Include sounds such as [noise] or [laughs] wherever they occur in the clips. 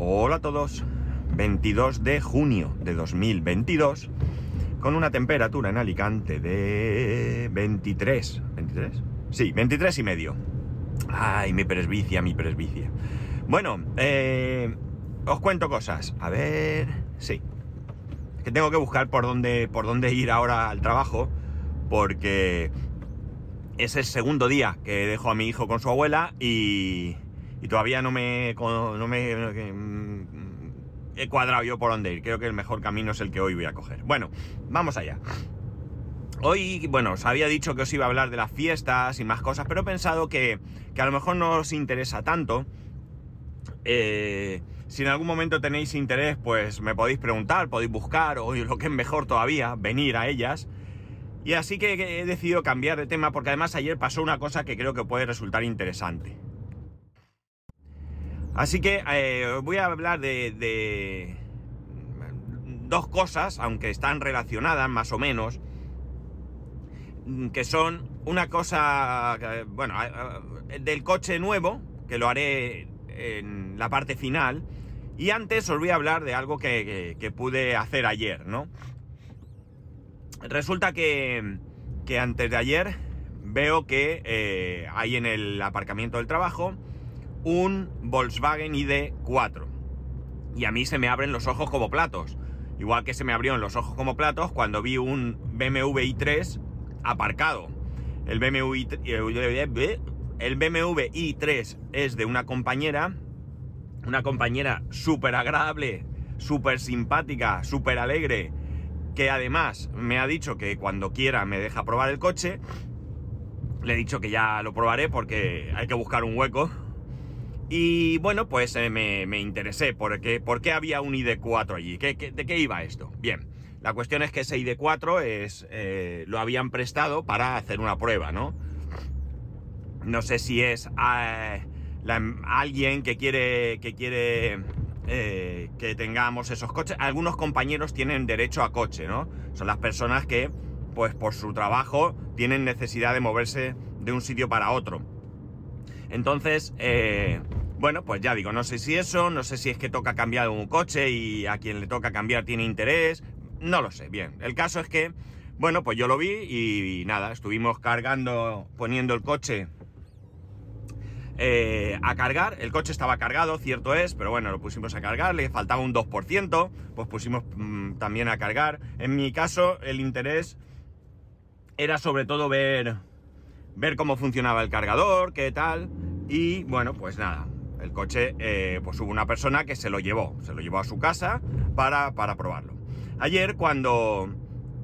Hola a todos. 22 de junio de 2022 con una temperatura en Alicante de 23. ¿23? Sí, 23 y medio. Ay, mi presbicia, mi presbicia. Bueno, eh, os cuento cosas. A ver, sí. Que tengo que buscar por dónde, por dónde ir ahora al trabajo porque es el segundo día que dejo a mi hijo con su abuela y, y todavía no me, me he cuadrado yo por dónde ir. Creo que el mejor camino es el que hoy voy a coger. Bueno, vamos allá. Hoy, bueno, os había dicho que os iba a hablar de las fiestas y más cosas, pero he pensado que, que a lo mejor no os interesa tanto. Eh, si en algún momento tenéis interés, pues me podéis preguntar, podéis buscar, o lo que es mejor todavía, venir a ellas. Y así que he decidido cambiar de tema porque además ayer pasó una cosa que creo que puede resultar interesante. Así que eh, voy a hablar de, dos cosas, aunque están relacionadas más o menos, que son una cosa, bueno, del coche nuevo, que lo haré en la parte final, y antes os voy a hablar de algo que, pude hacer ayer, ¿no? Resulta que, antes de ayer veo que eh, hay en el aparcamiento del trabajo un Volkswagen ID4. Y a mí se me abren los ojos como platos. Igual que se me abrieron los ojos como platos cuando vi un BMW i3 aparcado. El BMW, i3, el BMW i3 es de una compañera, una compañera súper agradable, súper simpática, súper alegre, que además me ha dicho que cuando quiera me deja probar el coche. Le he dicho que ya lo probaré porque hay que buscar un hueco. Y bueno, pues eh, me, interesé por qué había un ID4 allí. ¿Qué, de qué iba esto? Bien, la cuestión es que ese ID4 es, eh, lo habían prestado para hacer una prueba, ¿no? No sé si es eh, alguien que quiere, que quiere que tengamos esos coches. Algunos compañeros tienen derecho a coche, ¿no? Son las personas que, pues por su trabajo, tienen necesidad de moverse de un sitio para otro. Entonces, bueno, pues ya digo, no sé si eso, no sé si es que toca cambiar un coche y a quien le toca cambiar tiene interés, no lo sé, bien. El caso es que, bueno, pues yo lo vi y nada, estuvimos cargando, poniendo el coche eh, a cargar. El coche estaba cargado, cierto es, pero bueno, lo pusimos a cargar, le faltaba un 2%, pues pusimos mm, también a cargar. En mi caso, el interés era sobre todo ver, ver cómo funcionaba el cargador, qué tal, y bueno, pues nada. El coche, eh, pues hubo una persona que se lo llevó, se lo llevó a su casa para, para probarlo. Ayer, cuando,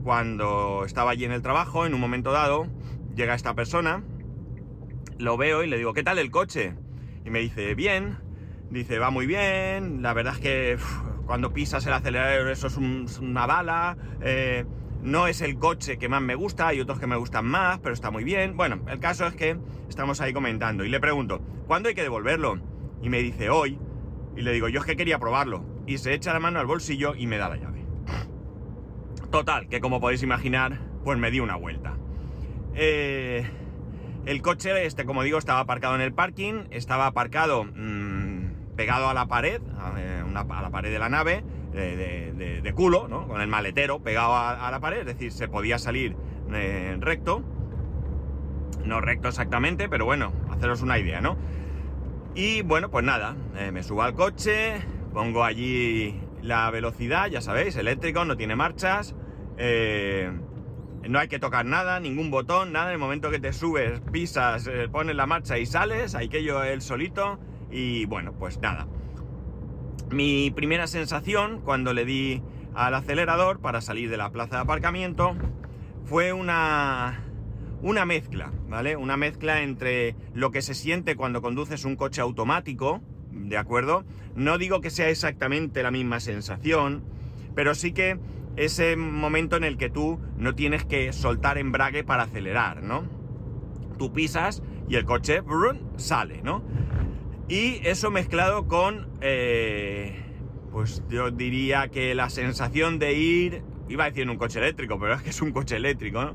cuando estaba allí en el trabajo, en un momento dado, llega esta persona, lo veo y le digo, ¿qué tal el coche? Y me dice, bien, dice, va muy bien, la verdad es que cuando pisas el acelerador eso es una bala, eh, no es el coche que más me gusta, hay otros que me gustan más, pero está muy bien. Bueno, el caso es que estamos ahí comentando y le pregunto, ¿cuándo hay que devolverlo? Y me dice, hoy. Y le digo, yo es que quería probarlo. Y se echa la mano al bolsillo y me da la llave. Total, que como podéis imaginar, pues me di una vuelta. Eh, el coche, este, como digo, estaba aparcado en el parking, estaba aparcado mmm, pegado a la pared, a, eh, a, la pared de la nave, de, culo, ¿no? Con el maletero pegado a, a, la pared, es decir, se podía salir eh, recto. No recto exactamente, pero bueno, haceros una idea, ¿no? Y bueno, pues nada, eh, me subo al coche, pongo allí la velocidad, ya sabéis, eléctrico, no tiene marchas. Eh, no hay que tocar nada, ningún botón, nada. En el momento que te subes, pisas, eh, pones la marcha y sales, hay que yo él solito. Y bueno, pues nada. Mi primera sensación cuando le di al acelerador para salir de la plaza de aparcamiento fue una, una mezcla, ¿vale? Una mezcla entre lo que se siente cuando conduces un coche automático, ¿de acuerdo? No digo que sea exactamente la misma sensación, pero sí que ese momento en el que tú no tienes que soltar embrague para acelerar, ¿no? Tú pisas y el coche sale, ¿no? Y eso mezclado con, eh, pues yo diría que la sensación de ir, iba a decir en un coche eléctrico, pero es que es un coche eléctrico, ¿no?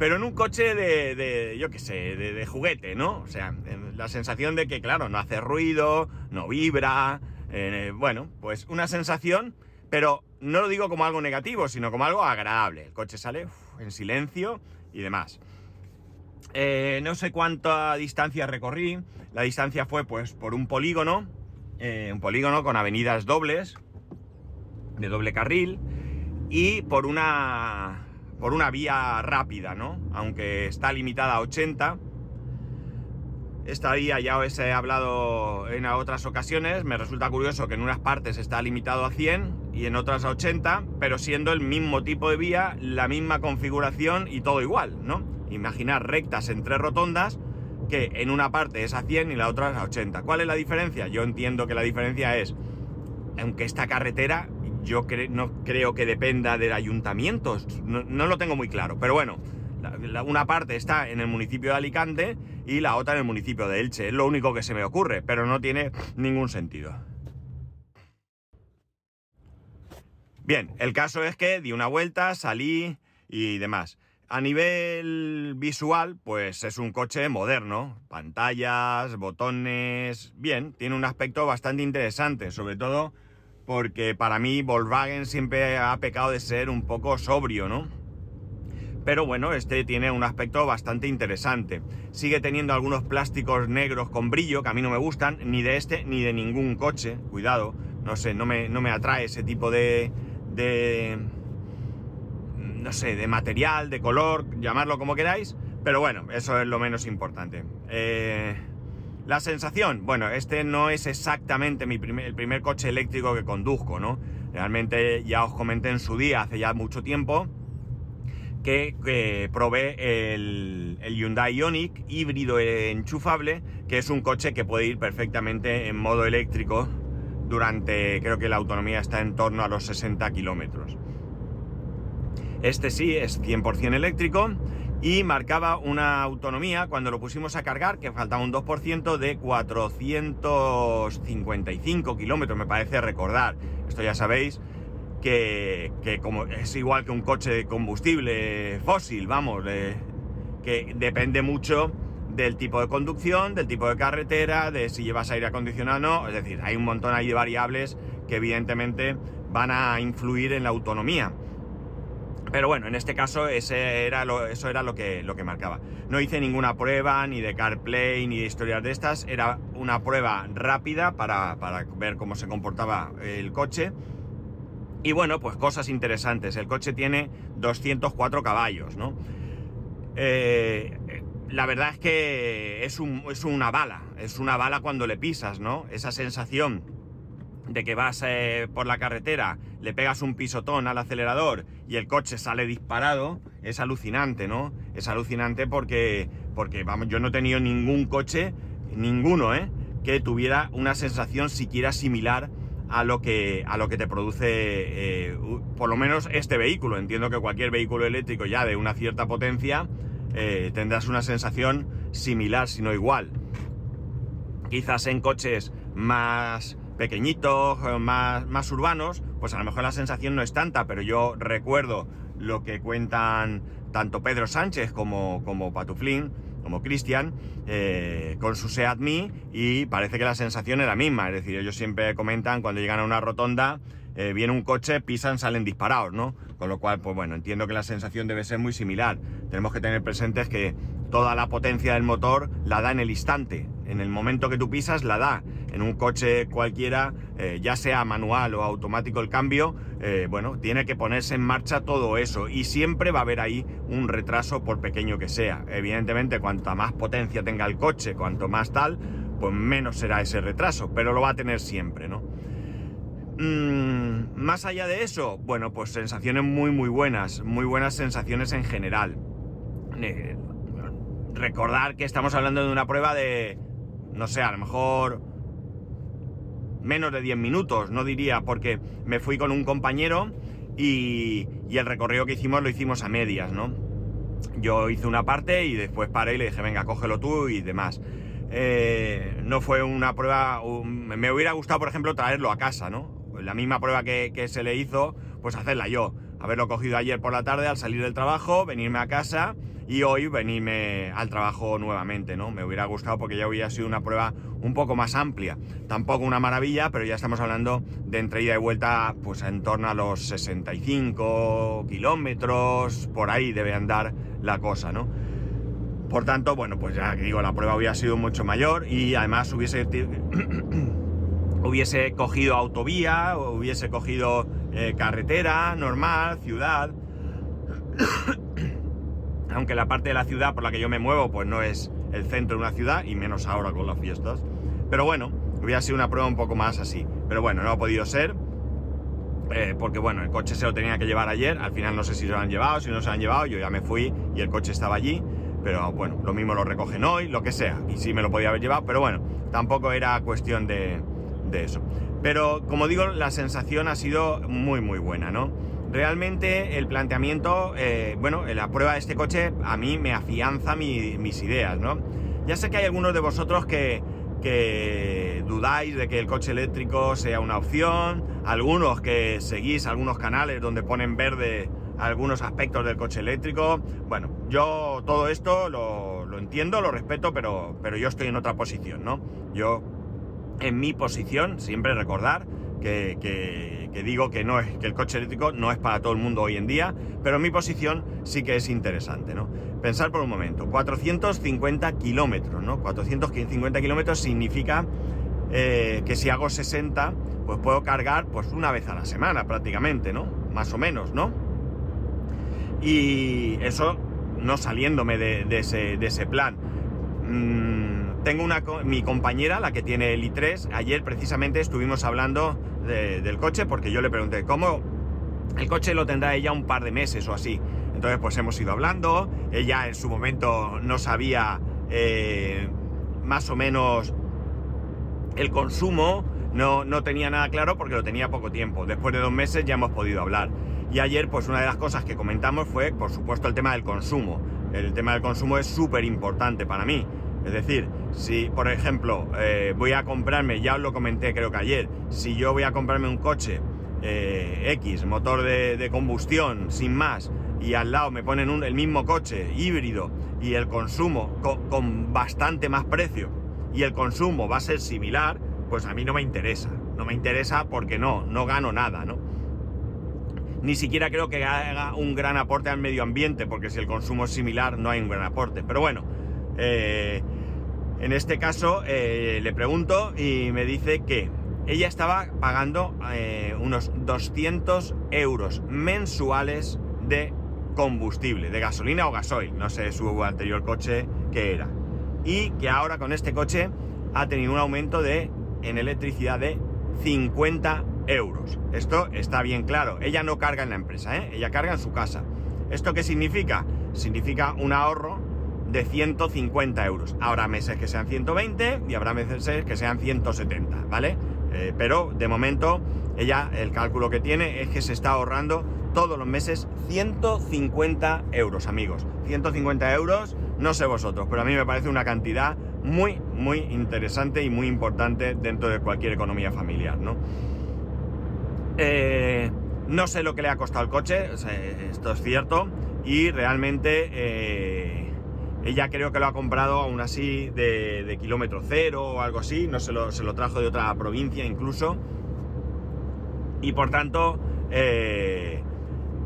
Pero en un coche de, yo qué sé, de, juguete, ¿no? O sea, la sensación de que, claro, no hace ruido, no vibra, Eh, bueno, pues una sensación, pero no lo digo como algo negativo, sino como algo agradable. El coche sale en silencio y demás. Eh, no sé cuánta distancia recorrí. La distancia fue pues por un polígono, eh, un polígono con avenidas dobles, de doble carril, y por una, por una vía rápida, ¿no? Aunque está limitada a 80. Esta vía ya os he hablado en otras ocasiones. Me resulta curioso que en unas partes está limitado a 100 y en otras a 80, pero siendo el mismo tipo de vía, la misma configuración y todo igual, ¿no? Imaginar rectas en tres rotondas que en una parte es a 100 y la otra es a 80. ¿Cuál es la diferencia? Yo entiendo que la diferencia es, aunque esta carretera yo no creo que dependa del ayuntamiento, no, lo tengo muy claro, pero bueno, una parte está en el municipio de Alicante y la otra en el municipio de Elche, es lo único que se me ocurre, pero no tiene ningún sentido. Bien, el caso es que di una vuelta, salí y demás. A nivel visual, pues es un coche moderno, pantallas, botones, bien, tiene un aspecto bastante interesante, sobre todo porque para mí Volkswagen siempre ha pecado de ser un poco sobrio, ¿no? Pero bueno, este tiene un aspecto bastante interesante. Sigue teniendo algunos plásticos negros con brillo que a mí no me gustan, ni de este ni de ningún coche, cuidado, no sé, no me, no me atrae ese tipo de, de no sé, de material, de color, llamarlo como queráis, pero bueno, eso es lo menos importante. Eh, la sensación, bueno, este no es exactamente mi primer, el primer coche eléctrico que conduzco, ¿no? Realmente ya os comenté en su día, hace ya mucho tiempo, que, probé el, el, Hyundai Ioniq híbrido enchufable, que es un coche que puede ir perfectamente en modo eléctrico durante, creo que la autonomía está en torno a los 60 kilómetros. Este sí es 100% eléctrico y marcaba una autonomía cuando lo pusimos a cargar, que faltaba un 2% de 455 kilómetros, me parece recordar. Esto ya sabéis que, como es igual que un coche de combustible fósil, vamos, que depende mucho del tipo de conducción, del tipo de carretera, de si llevas aire acondicionado o no. Es decir, hay un montón ahí de variables que evidentemente van a influir en la autonomía. Pero bueno, en este caso ese era eso era lo que, lo que marcaba. No hice ninguna prueba ni de CarPlay ni de historias de estas. Era una prueba rápida para, ver cómo se comportaba el coche. Y bueno, pues cosas interesantes. El coche tiene 204 caballos, ¿no? Eh, la verdad es que es, es una bala. Es una bala cuando le pisas, ¿no? Esa sensación de que vas eh, por la carretera, le pegas un pisotón al acelerador y el coche sale disparado, es alucinante, ¿no? Es alucinante porque, porque vamos, yo no he tenido ningún coche, ninguno, ¿eh? Que tuviera una sensación siquiera similar a lo que, a lo que te produce, eh, por lo menos este vehículo. Entiendo que cualquier vehículo eléctrico ya de una cierta potencia eh, tendrás una sensación similar, si no igual. Quizás en coches más pequeñitos, eh, más, más urbanos, pues a lo mejor la sensación no es tanta, pero yo recuerdo lo que cuentan tanto Pedro Sánchez como, como Patuflín, como Cristian, eh, con su Seat Me y parece que la sensación es la misma. Es decir, ellos siempre comentan cuando llegan a una rotonda, eh, viene un coche, pisan, salen disparados, ¿no? Con lo cual, pues bueno, entiendo que la sensación debe ser muy similar. Tenemos que tener presentes que toda la potencia del motor la da en el instante. En el momento que tú pisas, la da. En un coche cualquiera, eh, ya sea manual o automático el cambio, eh, bueno, tiene que ponerse en marcha todo eso. Y siempre va a haber ahí un retraso, por pequeño que sea. Evidentemente, cuanta más potencia tenga el coche, cuanto más tal, pues menos será ese retraso. Pero lo va a tener siempre, ¿no? Mm, más allá de eso, bueno, pues sensaciones muy, muy buenas. Muy buenas sensaciones en general. Eh, recordar que estamos hablando de una prueba de, no sé, a lo mejor menos de 10 minutos, no diría, porque me fui con un compañero y, el recorrido que hicimos lo hicimos a medias, ¿no? Yo hice una parte y después paré y le dije, venga, cógelo tú y demás. Eh, no fue una prueba, me hubiera gustado, por ejemplo, traerlo a casa, ¿no? La misma prueba que, que se le hizo, pues hacerla yo. Haberlo cogido ayer por la tarde al salir del trabajo, venirme a casa y hoy venirme al trabajo nuevamente, ¿no? Me hubiera gustado porque ya hubiera sido una prueba un poco más amplia. Tampoco una maravilla, pero ya estamos hablando de entre ida y vuelta, pues en torno a los 65 kilómetros, por ahí debe andar la cosa, ¿no? Por tanto, bueno, pues ya que digo, la prueba hubiera sido mucho mayor y además hubiese, [coughs] hubiese cogido autovía, hubiese cogido eh, carretera normal, ciudad. [coughs] Aunque la parte de la ciudad por la que yo me muevo, pues no es el centro de una ciudad, y menos ahora con las fiestas. Pero bueno, hubiera sido una prueba un poco más así. Pero bueno, no ha podido ser. Eh, porque bueno, el coche se lo tenía que llevar ayer. Al final no sé si se lo han llevado, si no se lo han llevado. Yo ya me fui y el coche estaba allí. Pero bueno, lo mismo lo recogen hoy, lo que sea. Y sí me lo podía haber llevado, pero bueno, tampoco era cuestión de, de eso. Pero como digo, la sensación ha sido muy, muy buena, ¿no? Realmente el planteamiento, eh, bueno, la prueba de este coche a mí me afianza mis ideas, ¿no? Ya sé que hay algunos de vosotros que, que dudáis de que el coche eléctrico sea una opción, algunos que seguís algunos canales donde ponen verde algunos aspectos del coche eléctrico. Bueno, yo todo esto lo, lo, entiendo, lo respeto, pero, pero yo estoy en otra posición, ¿no? Yo, en mi posición, siempre recordar que, digo que, no es, que el coche eléctrico no es para todo el mundo hoy en día, pero mi posición sí que es interesante, ¿no? Pensar por un momento, 450 kilómetros, ¿no? 450 kilómetros significa eh, que si hago 60, pues puedo cargar pues una vez a la semana prácticamente, ¿no? Más o menos, ¿no? Y eso no saliéndome de, de, ese, de ese, plan. Mm, tengo una, mi compañera, la que tiene el i3, ayer precisamente estuvimos hablando de, del coche porque yo le pregunté, ¿cómo el coche lo tendrá ella un par de meses o así? Entonces pues hemos ido hablando, ella en su momento no sabía eh, más o menos el consumo, no, no tenía nada claro porque lo tenía poco tiempo. Después de dos meses ya hemos podido hablar. Y ayer pues una de las cosas que comentamos fue por supuesto el tema del consumo. El tema del consumo es súper importante para mí. Es decir, si por ejemplo eh, voy a comprarme, ya os lo comenté creo que ayer, si yo voy a comprarme un coche eh, X, motor de, combustión, sin más, y al lado me ponen el mismo coche híbrido y el consumo con, con, bastante más precio y el consumo va a ser similar, pues a mí no me interesa. No me interesa porque no, no gano nada, ¿no? Ni siquiera creo que haga un gran aporte al medio ambiente, porque si el consumo es similar no hay un gran aporte. Pero bueno, eh, en este caso eh, le pregunto y me dice que ella estaba pagando eh, unos 200 euros mensuales de combustible, de gasolina o gasoil, no sé su anterior coche que era. Y que ahora con este coche ha tenido un aumento de en electricidad de 50 euros. Esto está bien claro. Ella no carga en la empresa, ¿eh? ella carga en su casa. ¿Esto qué significa? Significa un ahorro de 150 euros. Habrá meses que sean 120 y habrá meses que sean 170, ¿vale? Eh, pero de momento ella el cálculo que tiene es que se está ahorrando todos los meses 150 euros, amigos. 150 euros, no sé vosotros, pero a mí me parece una cantidad muy, muy interesante y muy importante dentro de cualquier economía familiar, ¿no? Eh, no sé lo que le ha costado el coche, esto es cierto, y realmente eh, ella creo que lo ha comprado aún así de, kilómetro cero o algo así, no se lo, se lo, trajo de otra provincia incluso, y por tanto eh,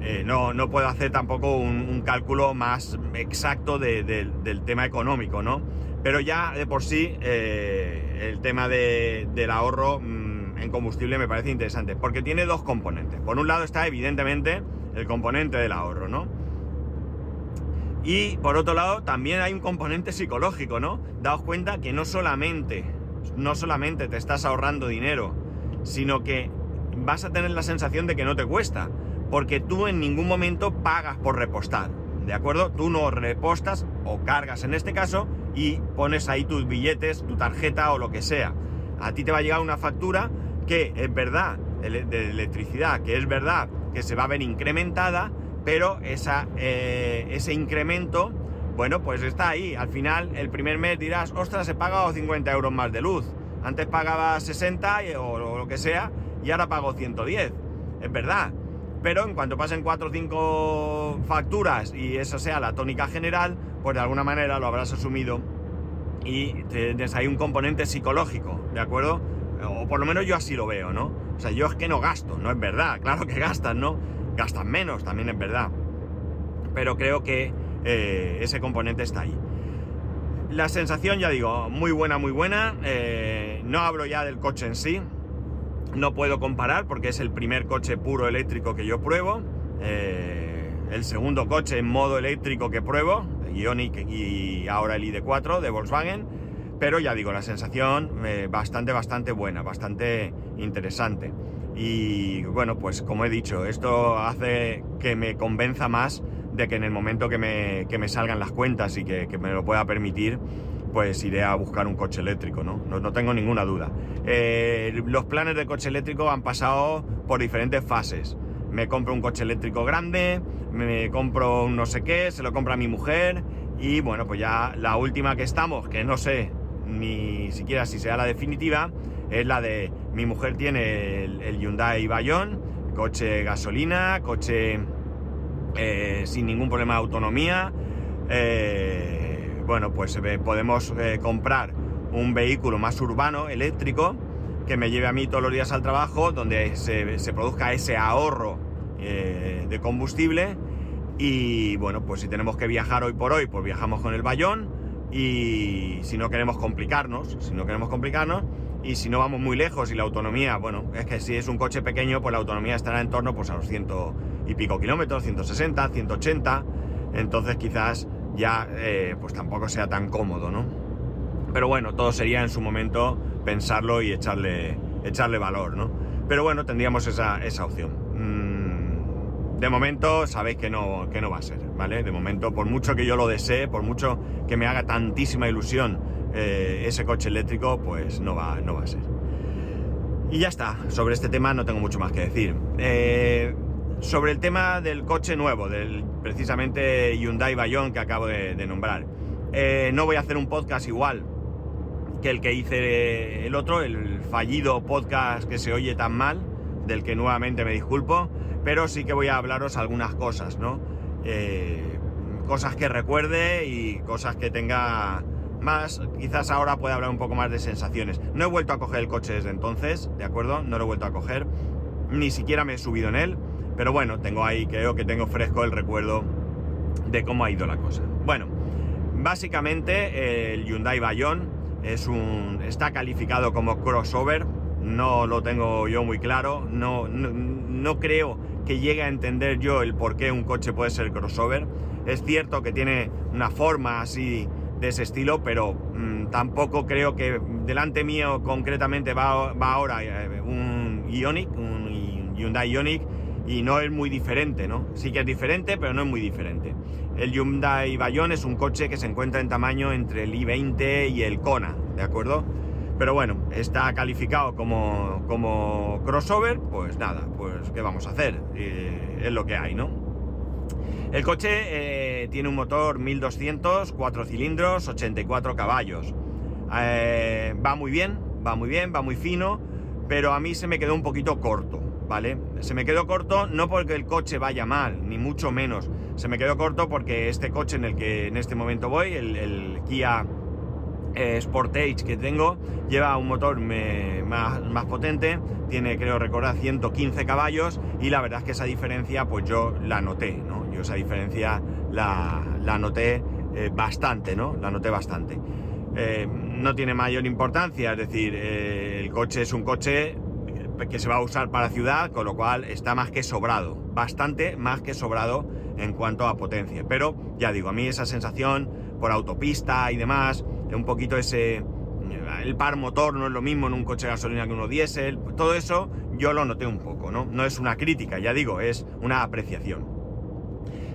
eh, no, no, puedo hacer tampoco un, cálculo más exacto de, de, del tema económico, ¿no? Pero ya de por sí eh, el tema del ahorro mmm, en combustible me parece interesante, porque tiene dos componentes. Por un lado está evidentemente el componente del ahorro, ¿no? Y por otro lado también hay un componente psicológico, ¿no? Daos cuenta que no solamente, no solamente te estás ahorrando dinero, sino que vas a tener la sensación de que no te cuesta porque tú en ningún momento pagas por repostar, ¿de acuerdo? Tú no repostas o cargas en este caso y pones ahí tus billetes, tu tarjeta o lo que sea. A ti te va a llegar una factura que es verdad, de electricidad, que es verdad que se va a ver incrementada, pero esa, eh, ese incremento, bueno, pues está ahí. Al final, el primer mes dirás, ostras, he pagado 50 euros más de luz. Antes pagaba 60 o lo que sea y ahora pago 110. Es verdad pero en cuanto pasen 4 o 5 facturas y eso sea la tónica general, pues de alguna manera lo habrás asumido y tienes ahí un componente psicológico, ¿de acuerdo? O por lo menos yo así lo veo, ¿no? O sea, yo es que no gasto, no es verdad, [laughs] claro que gastan, ¿no? Gastan menos, también es verdad. Pero creo que eh, ese componente está ahí. La sensación, ya digo, muy buena, muy buena. Eh, no hablo ya del coche en sí. No puedo comparar porque es el primer coche puro eléctrico que yo pruebo. Eh, el segundo coche en modo eléctrico que pruebo, Ionic y ahora el ID4 de Volkswagen. Pero ya digo, la sensación bastante, bastante buena, bastante interesante. Y bueno, pues como he dicho, esto hace que me convenza más de que en el momento que me, me salgan las cuentas y que, me lo pueda permitir, pues iré a buscar un coche eléctrico, ¿no? No, tengo ninguna duda. Eh, los planes de coche eléctrico han pasado por diferentes fases. Me compro un coche eléctrico grande, me compro un no sé qué, se lo compra mi mujer y bueno, pues ya la última que estamos, que no sé ni siquiera si sea la definitiva, es la de mi mujer tiene el, Hyundai Bayon, coche gasolina, coche eh, sin ningún problema de autonomía. Eh, bueno, pues eh, podemos comprar un vehículo más urbano, eléctrico, que me lleve a mí todos los días al trabajo, donde se, produzca ese ahorro de combustible. Y bueno, pues si tenemos que viajar hoy por hoy, pues viajamos con el Bayón. Y si no queremos complicarnos, si no queremos complicarnos, y si no vamos muy lejos y la autonomía, bueno, es que si es un coche pequeño, pues la autonomía estará en torno pues, a los ciento y pico kilómetros, 160, 180, entonces quizás ya eh, pues tampoco sea tan cómodo, ¿no? Pero bueno, todo sería en su momento pensarlo y echarle, echarle valor, ¿no? Pero bueno, tendríamos esa, opción. Mm, de momento sabéis que no, que no va a ser, ¿vale? De momento, por mucho que yo lo desee, por mucho que me haga tantísima ilusión eh, ese coche eléctrico, pues no va, no va a ser. Y ya está, sobre este tema no tengo mucho más que decir. Eh, sobre el tema del coche nuevo, del precisamente Hyundai Bayon que acabo de, nombrar. Eh, no voy a hacer un podcast igual que el que hice el otro, el fallido podcast que se oye tan mal, del que nuevamente me disculpo, pero sí que voy a hablaros algunas cosas, ¿no? cosas que recuerde y cosas que tenga más, quizás ahora pueda hablar un poco más de sensaciones. No he vuelto a coger el coche desde entonces, ¿de acuerdo? No lo he vuelto a coger, ni siquiera me he subido en él, pero bueno, tengo ahí, creo que tengo fresco el recuerdo de cómo ha ido la cosa. Bueno, básicamente el Hyundai Bayon es un, está calificado como crossover, no lo tengo yo muy claro, no, no, no creo que llegue a entender yo el por qué un coche puede ser crossover. Es cierto que tiene una forma así ese estilo, pero mm, tampoco creo que delante mío concretamente va, ahora eh, un Ionic, un Hyundai Ionic, y no es muy diferente, ¿no? Sí que es diferente, pero no es muy diferente. El Hyundai Bayon es un coche que se encuentra en tamaño entre el i20 y el Kona, ¿de acuerdo? Pero bueno, está calificado como, como crossover, pues nada, pues ¿qué vamos a hacer? Eh, es lo que hay, ¿no? El coche eh, tiene un motor 1200, 4 cilindros, 84 caballos. Eh, va muy bien, va muy bien, va muy fino, pero a mí se me quedó un poquito corto, ¿vale? Se me quedó corto no porque el coche vaya mal, ni mucho menos. Se me quedó corto porque este coche en el que en este momento voy, el, Kia eh, Sportage que tengo, lleva un motor más, más, potente, tiene creo recordar 115 caballos y la verdad es que esa diferencia pues yo la noté, ¿no? Yo esa diferencia la, noté eh, bastante, ¿no? La noté bastante. Eh, no tiene mayor importancia, es decir, eh, el coche es un coche que se va a usar para ciudad, con lo cual está más que sobrado, bastante más que sobrado en cuanto a potencia. Pero ya digo, a mí esa sensación por autopista y demás, un poquito ese... El par motor no es lo mismo en un coche de gasolina que uno diésel, todo eso yo lo noté un poco, ¿no? No es una crítica, ya digo, es una apreciación.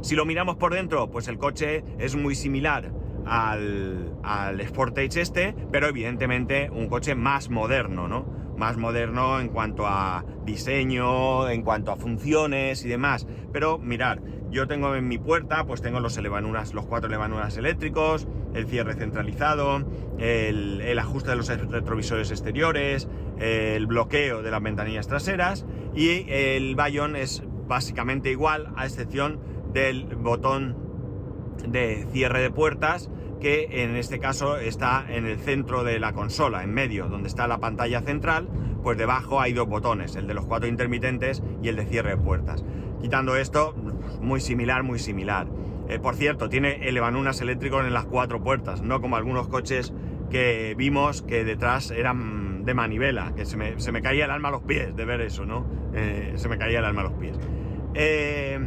Si lo miramos por dentro, pues el coche es muy similar al, al Sportage este, pero evidentemente un coche más moderno, ¿no? Más moderno en cuanto a diseño, en cuanto a funciones y demás. Pero mirar, yo tengo en mi puerta, pues tengo los elevanuras, los cuatro elevanuras eléctricos, el cierre centralizado, el, ajuste de los retrovisores exteriores, el bloqueo de las ventanillas traseras y el Bayon es básicamente igual, a excepción del botón de cierre de puertas, que en este caso está en el centro de la consola, en medio, donde está la pantalla central, pues debajo hay dos botones, el de los cuatro intermitentes y el de cierre de puertas. Quitando esto, muy similar, muy similar. Eh, por cierto, tiene elevanunas eléctricos en las cuatro puertas, no como algunos coches que vimos que detrás eran de manivela, que se me, caía el alma a los pies de ver eso, ¿no? Eh, se me caía el alma a los pies. Eh,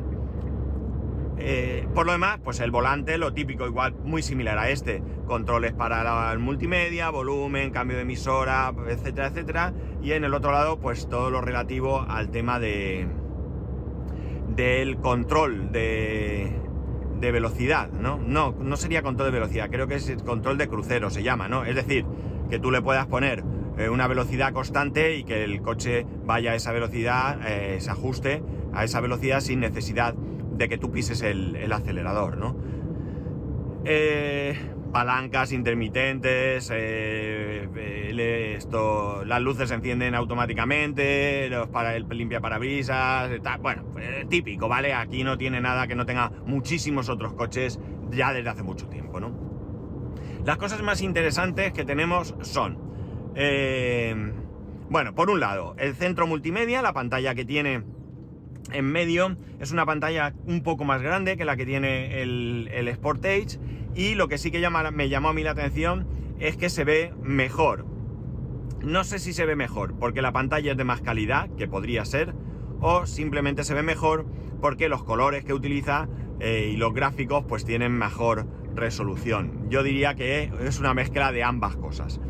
eh, por lo demás, pues el volante, lo típico, igual muy similar a este. Controles para el multimedia, volumen, cambio de emisora, etcétera, etcétera. Y en el otro lado, pues todo lo relativo al tema de del control de, velocidad, ¿no? No, no sería control de velocidad, creo que es control de crucero, se llama, ¿no? Es decir, que tú le puedas poner eh, una velocidad constante y que el coche vaya a esa velocidad, eh, se ajuste a esa velocidad sin necesidad de que tú pises el, acelerador, ¿no? Eh, palancas intermitentes, eh, esto, las luces se encienden automáticamente, los para, el limpia parabrisas, bueno, pues, típico, ¿vale? Aquí no tiene nada que no tenga muchísimos otros coches ya desde hace mucho tiempo, ¿no? Las cosas más interesantes que tenemos son, eh, bueno, por un lado, el centro multimedia, la pantalla que tiene en medio es una pantalla un poco más grande que la que tiene el, el Sportage y lo que sí que me llamó a mí la atención es que se ve mejor. No sé si se ve mejor porque la pantalla es de más calidad, que podría ser, o simplemente se ve mejor porque los colores que utiliza eh, y los gráficos pues tienen mejor resolución. Yo diría que es una mezcla de ambas cosas.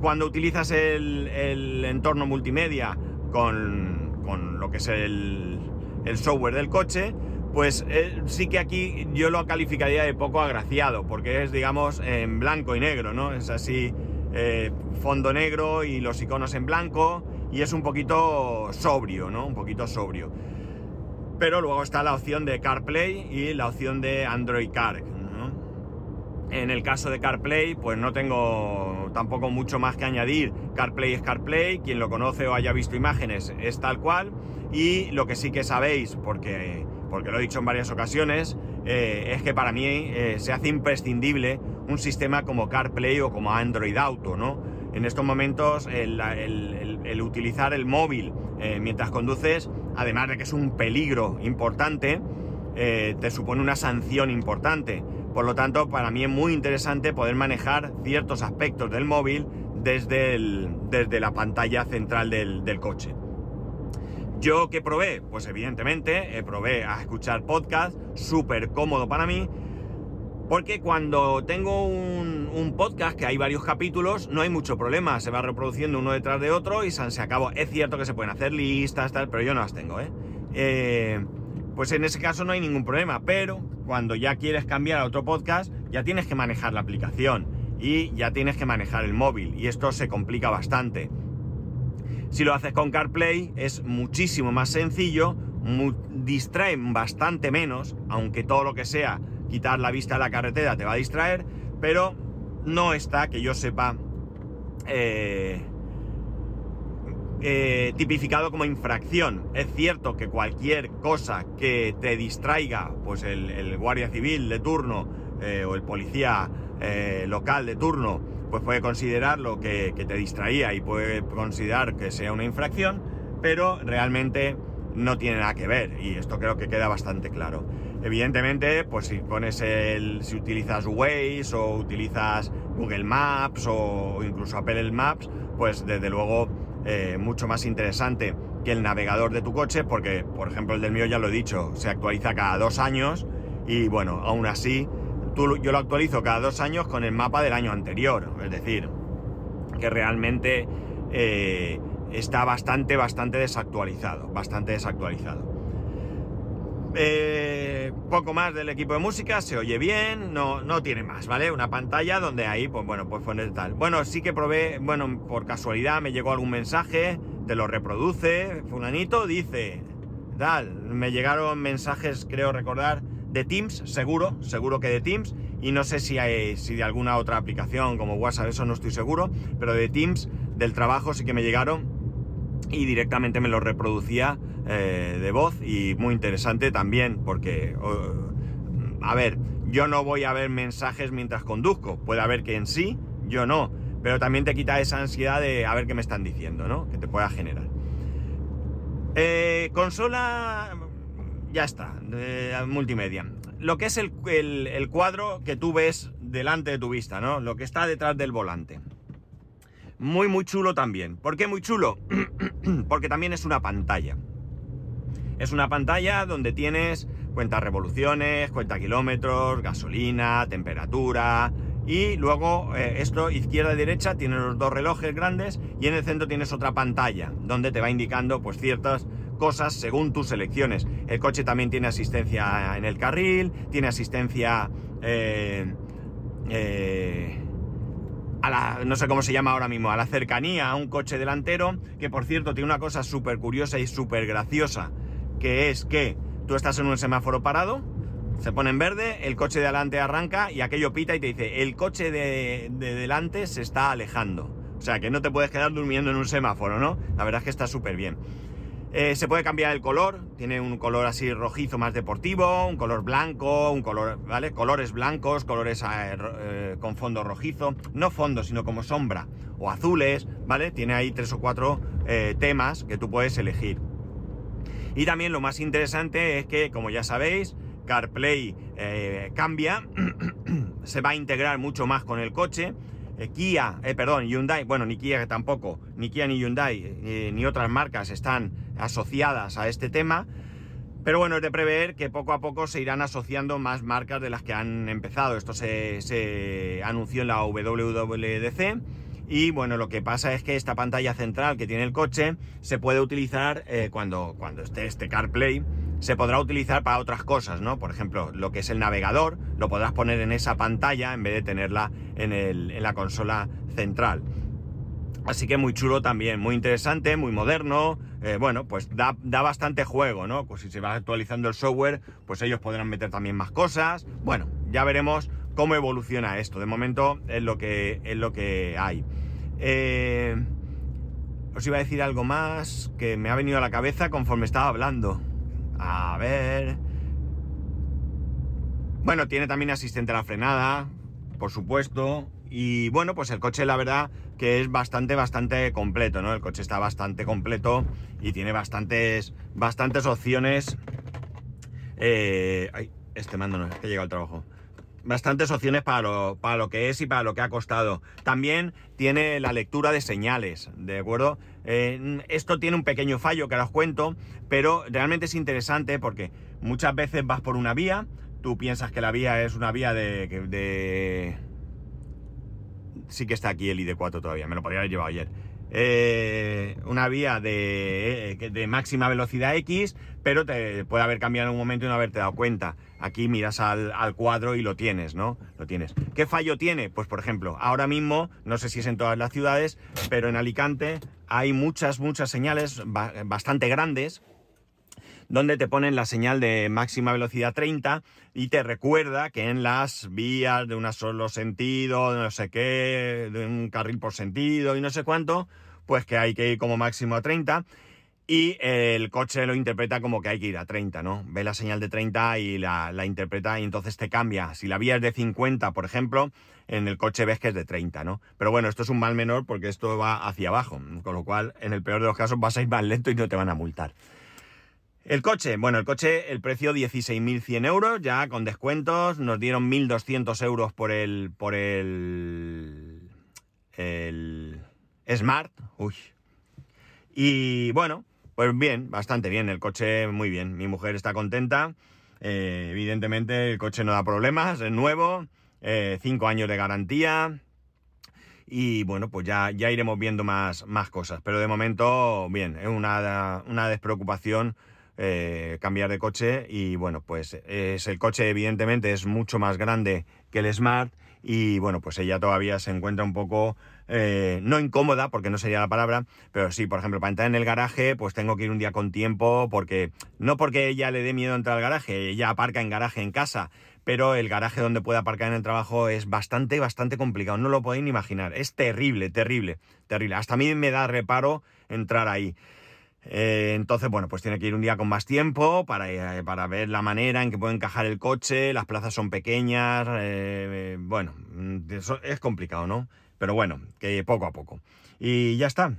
Cuando utilizas el, el entorno multimedia con, con lo que es el, el software del coche, pues eh, sí que aquí yo lo calificaría de poco agraciado, porque es, digamos, en blanco y negro, ¿no? Es así, eh, fondo negro y los iconos en blanco, y es un poquito sobrio, ¿no? Un poquito sobrio. Pero luego está la opción de CarPlay y la opción de Android Car. En el caso de CarPlay, pues no tengo tampoco mucho más que añadir. CarPlay es CarPlay, quien lo conoce o haya visto imágenes es tal cual. Y lo que sí que sabéis, porque, porque lo he dicho en varias ocasiones, eh, es que para mí eh, se hace imprescindible un sistema como CarPlay o como Android Auto, ¿no? En estos momentos el, utilizar el móvil eh, mientras conduces, además de que es un peligro importante, te supone una sanción importante. Por lo tanto, para mí es muy interesante poder manejar ciertos aspectos del móvil desde, desde la pantalla central del, coche. ¿Yo qué probé? Pues evidentemente eh, probé a escuchar podcast, súper cómodo para mí, porque cuando tengo un, podcast, que hay varios capítulos, no hay mucho problema, se va reproduciendo uno detrás de otro y se, acabó. Es cierto que se pueden hacer listas, tal, pero yo no las tengo, ¿eh? eh pues en ese caso no hay ningún problema, pero cuando ya quieres cambiar a otro podcast, ya tienes que manejar la aplicación y ya tienes que manejar el móvil y esto se complica bastante. Si lo haces con CarPlay es muchísimo más sencillo, distrae bastante menos, aunque todo lo que sea quitar la vista de la carretera te va a distraer, pero no está, que yo sepa, eh, eh, tipificado como infracción. Es cierto que cualquier cosa que te distraiga, pues el, guardia civil de turno eh, o el policía eh, local de turno, pues puede considerarlo que, que te distraía y puede considerar que sea una infracción, pero realmente no tiene nada que ver y esto creo que queda bastante claro. Evidentemente, pues si pones el, si utilizas Waze o utilizas Google Maps o incluso Apple Maps, pues desde luego eh, mucho más interesante que el navegador de tu coche, porque, por ejemplo, el del mío ya lo he dicho, se actualiza cada dos años y bueno, aún así, tú, yo lo actualizo cada dos años con el mapa del año anterior, es decir, que realmente eh, está bastante, bastante desactualizado, bastante desactualizado. Eh, poco más del equipo de música, se oye bien, no, no tiene más, ¿vale? Una pantalla donde ahí, pues bueno, pues poner tal. Bueno, sí que probé, bueno, por casualidad me llegó algún mensaje, te lo reproduce, fulanito dice, tal, me llegaron mensajes, creo recordar, de Teams, seguro, seguro que de Teams, y no sé si hay, si de alguna otra aplicación como WhatsApp, eso no estoy seguro, pero de Teams, del trabajo sí que me llegaron y directamente me lo reproducía eh, de voz y muy interesante también porque, a ver, yo no voy a ver mensajes mientras conduzco, puede haber que en sí, yo no, pero también te quita esa ansiedad de a ver qué me están diciendo, ¿no? Que te pueda generar. Eh, consola, ya está, multimedia. Lo que es el, el cuadro que tú ves delante de tu vista, ¿no? Lo que está detrás del volante. Muy, muy chulo también. ¿Por qué muy chulo? [clears throat] Porque también es una pantalla. Es una pantalla donde tienes cuenta revoluciones, cuenta kilómetros, gasolina, temperatura. Y luego eh, esto izquierda y derecha tiene los dos relojes grandes y en el centro tienes otra pantalla donde te va indicando pues ciertas cosas según tus elecciones. El coche también tiene asistencia en el carril, tiene asistencia eh, eh, a la, no sé cómo se llama ahora mismo, a la cercanía a un coche delantero, que por cierto tiene una cosa súper curiosa y súper graciosa, que es que tú estás en un semáforo parado, se pone en verde, el coche de adelante arranca y aquello pita y te dice, el coche de, de delante se está alejando. O sea, que no te puedes quedar durmiendo en un semáforo, ¿no? La verdad es que está súper bien. Eh, se puede cambiar el color, tiene un color así rojizo más deportivo, un color blanco, un color, ¿vale? Colores blancos, colores eh, eh, con fondo rojizo, no fondo, sino como sombra, o azules, ¿vale? Tiene ahí tres o cuatro temas que tú puedes elegir. Y también lo más interesante es que, como ya sabéis, CarPlay cambia, [clears throat] se va a integrar mucho más con el coche, eh, Kia, eh, perdón, Hyundai, bueno, ni Kia tampoco, ni Kia ni Hyundai, eh, ni otras marcas están asociadas a este tema. Pero bueno, es de prever que poco a poco se irán asociando más marcas de las que han empezado. Esto se, anunció en la WWDC. Y bueno, lo que pasa es que esta pantalla central que tiene el coche se puede utilizar cuando, cuando esté este CarPlay se podrá utilizar para otras cosas, ¿no? Por ejemplo, lo que es el navegador, lo podrás poner en esa pantalla en vez de tenerla en, la consola central. Así que muy chulo también, muy interesante, muy moderno. Eh, bueno, pues da, bastante juego, ¿no? Pues si se va actualizando el software, pues ellos podrán meter también más cosas. Bueno, ya veremos cómo evoluciona esto. De momento es lo que, es lo que hay. Eh, os iba a decir algo más que me ha venido a la cabeza conforme estaba hablando. A ver. Bueno, tiene también asistente a la frenada, por supuesto. Y bueno, pues el coche la verdad que es bastante, bastante completo, ¿no? El coche está bastante completo y tiene bastantes, bastantes opciones. Eh, ay, este mando no, que llega al trabajo. Bastantes opciones para lo, para lo que es y para lo que ha costado. También tiene la lectura de señales, ¿de acuerdo? Eh, esto tiene un pequeño fallo que ahora os cuento, pero realmente es interesante porque muchas veces vas por una vía, tú piensas que la vía es una vía de... de... Sí que está aquí el ID4 todavía, me lo podría haber llevado ayer. Eh, una vía de, eh, de, máxima velocidad X, pero te puede haber cambiado en un momento y no haberte dado cuenta. Aquí miras al, al, cuadro y lo tienes, ¿no? Lo tienes. ¿Qué fallo tiene? Pues por ejemplo, ahora mismo, no sé si es en todas las ciudades, pero en Alicante hay muchas, muchas señales bastante grandes donde te ponen la señal de máxima velocidad 30 y te recuerda que en las vías de un solo sentido, de no sé qué, de un carril por sentido y no sé cuánto, pues que hay que ir como máximo a 30 y el coche lo interpreta como que hay que ir a 30, ¿no? Ve la señal de 30 y la, interpreta y entonces te cambia. Si la vía es de 50, por ejemplo, en el coche ves que es de 30, ¿no? Pero bueno, esto es un mal menor porque esto va hacia abajo, con lo cual en el peor de los casos vas a ir más lento y no te van a multar. El coche, bueno, el coche, el precio 16.100 euros, ya con descuentos, nos dieron 1.200 euros por el, por el, el Smart, uy. Y bueno, pues bien, bastante bien, el coche muy bien, mi mujer está contenta, eh, evidentemente el coche no da problemas, es nuevo, 5 eh, años de garantía, y bueno, pues ya, ya iremos viendo más, más cosas. Pero de momento, bien, es una, una despreocupación eh, cambiar de coche y bueno, pues es el coche evidentemente es mucho más grande que el Smart y bueno, pues ella todavía se encuentra un poco, eh, no incómoda, porque no sería la palabra, pero sí, por ejemplo, para entrar en el garaje, pues tengo que ir un día con tiempo, porque no porque ella le dé miedo entrar al garaje, ella aparca en garaje en casa, pero el garaje donde puede aparcar en el trabajo es bastante, bastante complicado, no lo podéis ni imaginar, es terrible, terrible, terrible, hasta a mí me da reparo entrar ahí. Eh, entonces, bueno, pues tiene que ir un día con más tiempo para, eh, para ver la manera en que puede encajar el coche, las plazas son pequeñas, eh, bueno, mm, eso es complicado, ¿no? Pero bueno, que poco a poco. Y ya está.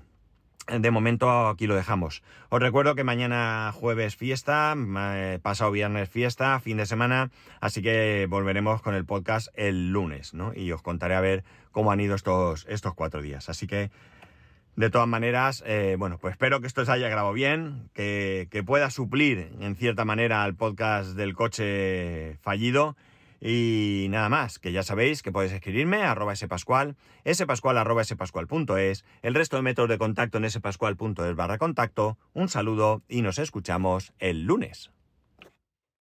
De momento aquí lo dejamos. Os recuerdo que mañana jueves fiesta, pasado viernes fiesta, fin de semana, así que volveremos con el podcast el lunes, ¿no? Y os contaré a ver cómo han ido estos, estos cuatro días. Así que de todas maneras, eh, bueno, pues espero que esto se haya grabado bien, que, pueda suplir en cierta manera al podcast del coche fallido. Y nada más, que ya sabéis que podéis escribirme a arroba spascual, spascual arroba spascual.es, el resto de métodos de contacto en spascual.es barra contacto. Un saludo y nos escuchamos el lunes.